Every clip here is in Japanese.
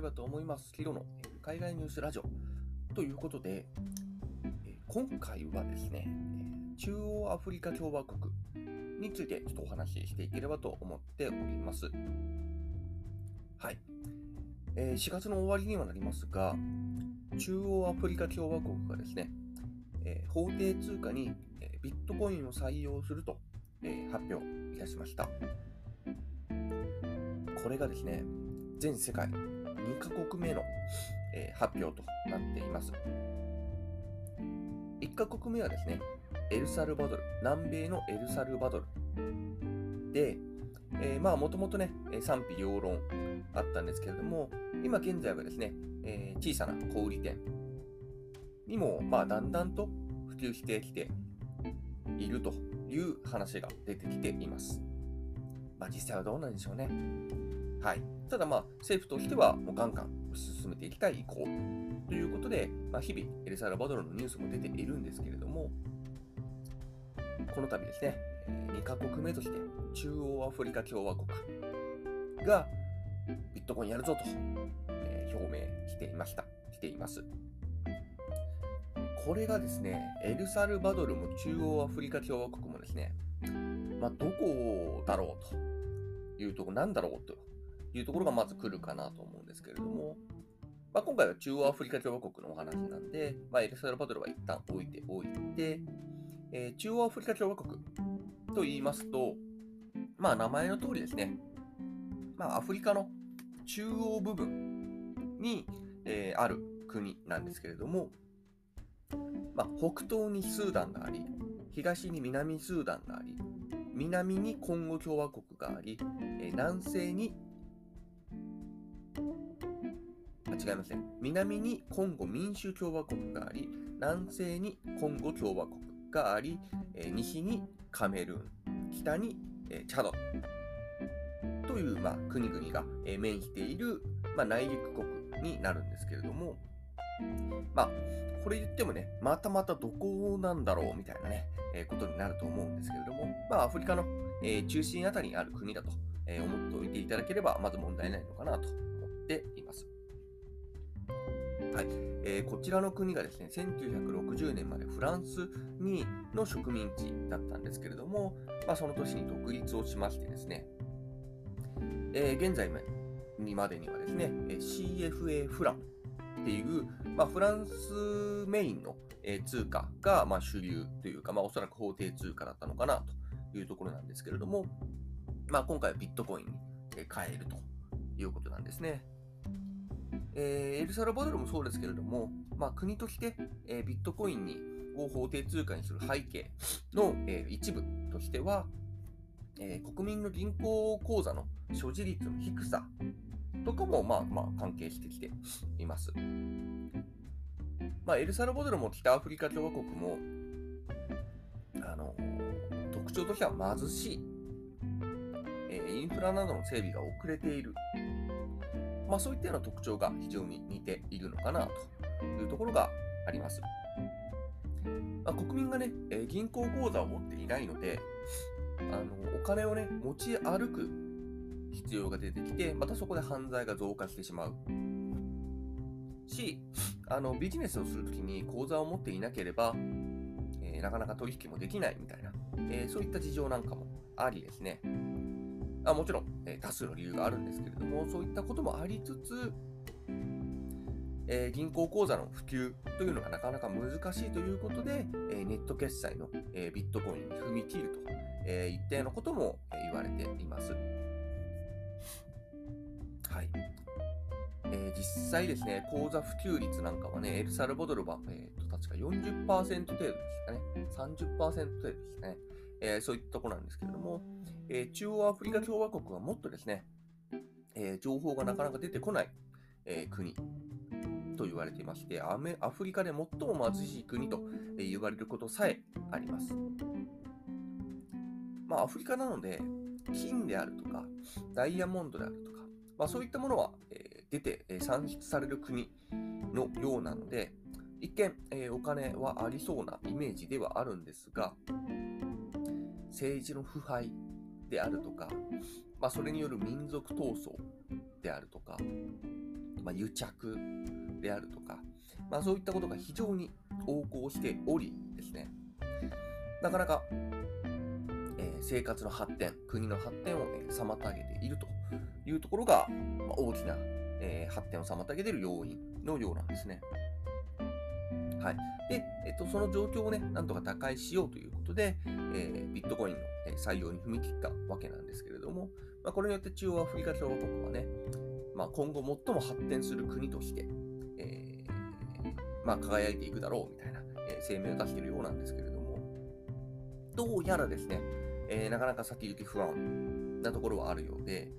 ればと思います。キロの海外ニュースラジオということで、今回はですね、中央アフリカ共和国についてちょっとお話ししていければと思っております。はい。え4月の終わりにはなりますが、中央アフリカ共和国がですね、え法定通貨にえビットコインを採用するとえ発表いたしました。これがですね、全世界2カ国目の、えー、発表となっています。1カ国目はですね、エルサルバドル、南米のエルサルバドルで、えー、まあもともとね、賛否両論あったんですけれども、今現在はですね、えー、小さな小売店にも、まあだんだんと普及してきているという話が出てきています。まあ実際はどうなんでしょうね。はい。ただまあ、政府としてはもうガンガン進めていきたい意向ということで、まあ、日々、エルサルバドルのニュースも出ているんですけれども、この度ですね、2カ国目として中央アフリカ共和国がビットコインやるぞと、え表明していました。しています。これがですね、エルサルバドルも中央アフリカ共和国もですね、まあ、どこだろうというとこ、なんだろうというところがまず来るかなと思うんですけれども、まあ、今回は中央アフリカ共和国のお話なんで、まあ、エルサルバドルは一旦置いておいて、えー、中央アフリカ共和国と言いますと、まあ名前の通りですね、まあアフリカの中央部分に、えー、ある国なんですけれども、まあ、北東にスーダンがあり、東に南スーダンがあり、南にコンゴ共和国があり、え、南西に違いません。南にコンゴ民主共和国があり、南西にコンゴ共和国があり、え西にカメルーン、北に、えチャドという、まあ、国々が、え面している、まあ、内陸国になるんですけれども、まあ、これ言ってもね、またまたどこなんだろうみたいなね、えー、ことになると思うんですけれども、まあ、アフリカの、えー、中心あたりにある国だと、えー、思っておいていただければ、まず問題ないのかなと思っています。はいえー、こちらの国がですね、1960年までフランスにの植民地だったんですけれども、まあ、その年に独立をしましてですね、えー、現在にまでにはですね、CFA フランっていう、まあ、フランスメインの、え、通貨が、まあ、主流というか、まあ、おそらく法定通貨だったのかなというところなんですけれども、まあ、今回はビットコインに変えるということなんですね。えー、エルサルバドルもそうですけれども、まあ、国として、えー、ビットコインにを法定通貨にする背景の、えー、一部としては、えー、国民の銀行口座の所持率の低さとかも、まあまあ、関係してきています。まあ、エルサルバドルも北アフリカ共和国も、あの、特徴としては貧しい、えー、インフラなどの整備が遅れているまあ、そういったような特徴が非常に似ているのかなというところがあります。まあ、国民がね、え、銀行口座を持っていないので、あのお金をね、持ち歩く必要が出てきて、またそこで犯罪が増加してしまう。し、あのビジネスをするときに口座を持っていなければ、えー、なかなか取引もできないみたいな、えー、そういった事情なんかもありですね。あもちろん、えー、多数の理由があるんですけれども、そういったこともありつつ、えー、銀行口座の普及というのがなかなか難しいということで、えー、ネット決済の、えー、ビットコインに踏み切ると、え一定のことも、え言われています。はい。え実際ですね、口座普及率なんかはね、エルサルボドルは、えーと、確か40%程度ですかね。30%程度ですね。えー、そういったところなんですけれども、えー、中央アフリカ共和国はもっとですね、えー、情報がなかなか出てこない、え国と言われていましてアメ、アフリカで最も貧しい国と言われることさえあります。まあ、アフリカなので、金であるとか、ダイヤモンドであるとか、まあ、そういったものは、え出て、え産出される国のようなので、一見、えお金はありそうなイメージではあるんですが、政治の腐敗であるとか、まあ、それによる民族闘争であるとか、まあ、癒着であるとか、まあ、そういったことが非常に横行しておりですね、なかなか、えー、生活の発展、国の発展を、え、妨げているというところが、まあ、大きな、えー、発展を妨げている要因のようなんですね。はい。で、えっと、その状況をね、なんとか打開しようということで、えー、ビットコインの採用に踏み切ったわけなんですけれども、まあ、これによって中央アフリカ共和国はね、まあ、今後最も発展する国として、えー、まあ、輝いていくだろうみたいな、え、声明を出しているようなんですけれども、どうやらですね、え、なかなか先行き不安なところはあるようで、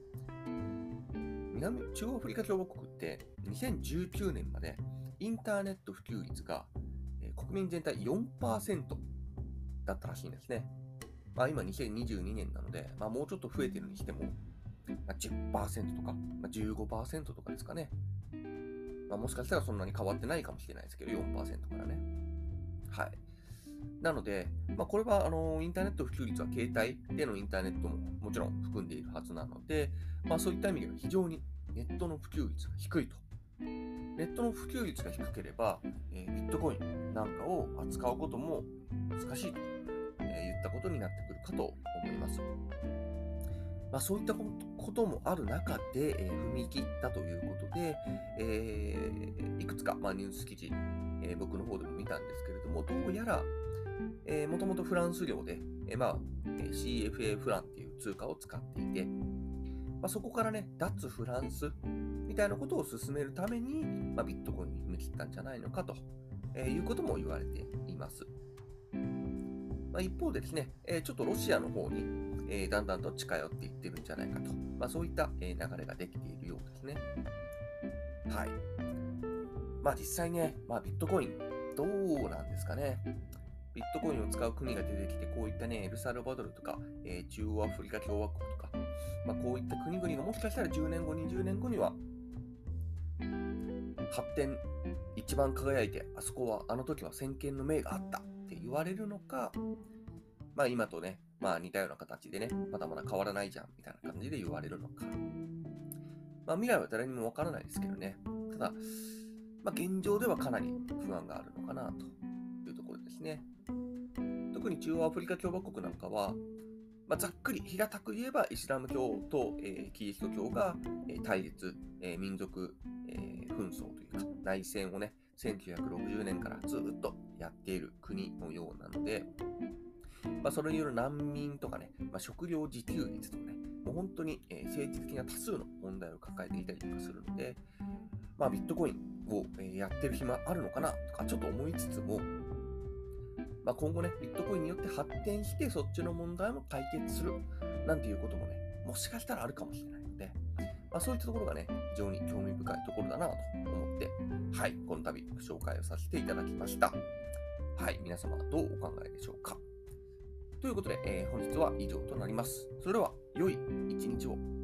南中央アフリカ共和国って2019年までインターネット普及率が、え、国民全体4%だったらしいんですね。まあ今2022年なので、まあもうちょっと増えてるにしても、まあ、10%とか、まあ、15%とかですかね。まあもしかしたらそんなに変わってないかもしれないですけど、4%からね。はい。なので、まあ、これはあのインターネット普及率は携帯でのインターネットももちろん含んでいるはずなので、まあ、そういった意味では非常にネットの普及率が低いと。ネットの普及率が低ければ、え、ビットコインなんかを扱うことも難しいと、え、言ったことになってくるかと思います。まあ、そういったこともある中で、え、踏み切ったということで、えー、いくつか、まあ、ニュース記事、えー、僕の方でも見たんですけれども、どうやら、えー、もともとフランス領で、えー、まあ、CFA フランっていう通貨を使っていて、まあ、そこからね、脱フランスみたいなことを進めるために、まあ、ビットコインに踏み切ったんじゃないのかと、え、いうことも言われています。まあ、一方でですね、え、ちょっとロシアの方に、え、だんだんと近寄っていってるんじゃないかと、まあ、そういった、え、流れができているようですね。はい。まあ実際ね、まあ、ビットコイン、どうなんですかね。ビットコインを使う国が出てきて、こういったね、エルサルバドルとか、えー、中央アフリカ共和国とか、まあ、こういった国々がもしかしたら10年後、20年後には、発展、一番輝いて、あそこは、あの時は先見の明があったって言われるのか、まあ今とね、まあ似たような形でね、まだまだ変わらないじゃん、みたいな感じで言われるのか。まあ未来は誰にもわからないですけどね。ただ、まあ現状ではかなり不安があるのかな、というところですね。特に中央アフリカ共和国なんかは、まあ、ざっくり平たく言えばイスラム教と、えー、キリスト教が、えー、対立、えー、民族、え紛争というか内戦をね1960年からずっとやっている国のようなので、まあ、それによる難民とかね、まあ、食料自給率とかねもう本当に、え政治的な多数の問題を抱えていたりとかするので、まあ、ビットコインを、えやってる暇あるのかなとかちょっと思いつつもまあ、今後ね、ビットコインによって発展して、そっちの問題も解決する、なんていうこともね、もしかしたらあるかもしれないので、まあ、そういったところがね、非常に興味深いところだなと思って、はい、この度紹介をさせていただきました。はい、皆様どうお考えでしょうか。ということで、えー、本日は以上となります。それでは、良い一日を。